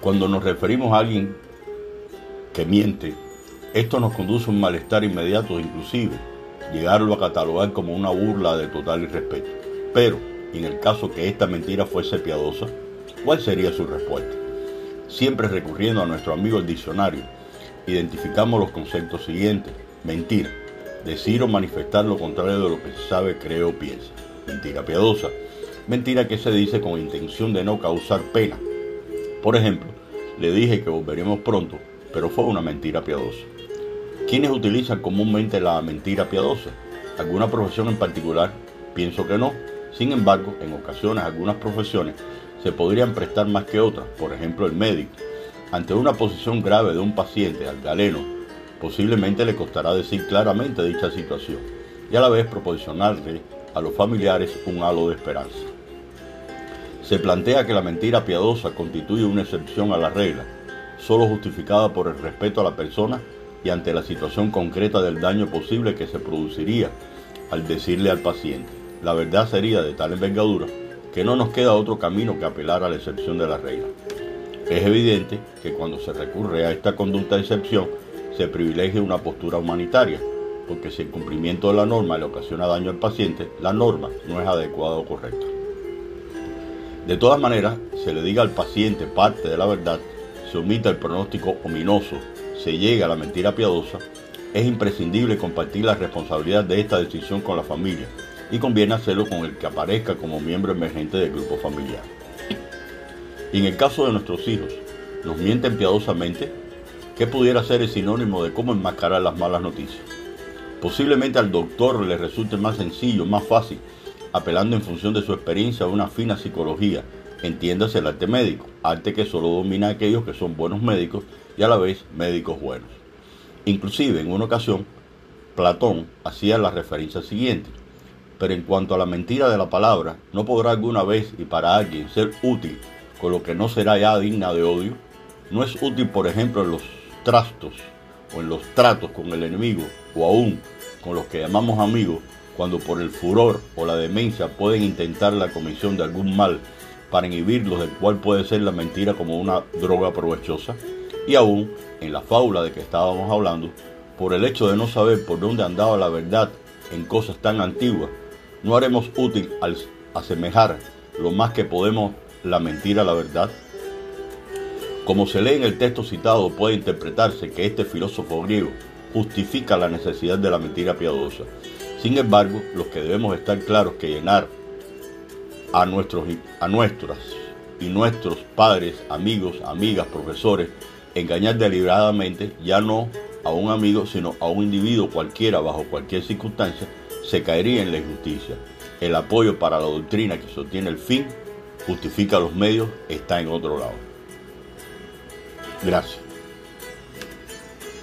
Cuando nos referimos a alguien que miente, esto nos conduce a un malestar inmediato, inclusive llegarlo a catalogar como una burla de total irrespeto. Pero, en el caso que esta mentira fuese piadosa, ¿cuál sería su respuesta? Siempre recurriendo a nuestro amigo el diccionario, identificamos los conceptos siguientes. Mentira, decir o manifestar lo contrario de lo que se sabe, cree o piensa. Mentira piadosa, mentira que se dice con intención de no causar pena. Por ejemplo, le dije que volveremos pronto, pero fue una mentira piadosa. ¿Quiénes utilizan comúnmente la mentira piadosa? ¿Alguna profesión en particular? Pienso que no. Sin embargo, en ocasiones algunas profesiones se podrían prestar más que otras, por ejemplo el médico. Ante una posición grave de un paciente al galeno, posiblemente le costará decir claramente dicha situación y a la vez proporcionarle a los familiares un halo de esperanza. Se plantea que la mentira piadosa constituye una excepción a la regla, solo justificada por el respeto a la persona y ante la situación concreta del daño posible que se produciría al decirle al paciente. La verdad sería de tal envergadura que no nos queda otro camino que apelar a la excepción de la regla. Es evidente que cuando se recurre a esta conducta de excepción, se privilegia una postura humanitaria, porque si el cumplimiento de la norma le ocasiona daño al paciente, la norma no es adecuada o correcta. De todas maneras, se le diga al paciente parte de la verdad, se omita el pronóstico ominoso, se llega a la mentira piadosa, es imprescindible compartir la responsabilidad de esta decisión con la familia y conviene hacerlo con el que aparezca como miembro emergente del grupo familiar. Y en el caso de nuestros hijos, nos mienten piadosamente, ¿qué pudiera ser el sinónimo de cómo enmascarar las malas noticias? Posiblemente al doctor le resulte más sencillo, más fácil, apelando en función de su experiencia a una fina psicología, entiéndase el arte médico, arte que solo domina a aquellos que son buenos médicos y a la vez médicos buenos. Inclusive en una ocasión, Platón hacía la referencia siguiente, pero en cuanto a la mentira de la palabra, ¿no podrá alguna vez y para alguien ser útil con lo que no será ya digna de odio? ¿No es útil, por ejemplo, en los trastos o en los tratos con el enemigo o aún con los que llamamos amigos cuando por el furor o la demencia pueden intentar la comisión de algún mal para inhibirlos, del cual puede ser la mentira como una droga provechosa? Y aún, en la fábula de que estábamos hablando, por el hecho de no saber por dónde andaba la verdad en cosas tan antiguas, no haremos útil asemejar lo más que podemos la mentira a la verdad. Como se lee en el texto citado, puede interpretarse que este filósofo griego justifica la necesidad de la mentira piadosa. Sin embargo, los que debemos estar claros que llenar a nuestros, a nuestras y nuestros padres, amigos, amigas, profesores, engañar deliberadamente ya no a un amigo, sino a un individuo cualquiera bajo cualquier circunstancia, se caería en la injusticia. El apoyo para la doctrina que sostiene el fin, justifica los medios, está en otro lado. Gracias.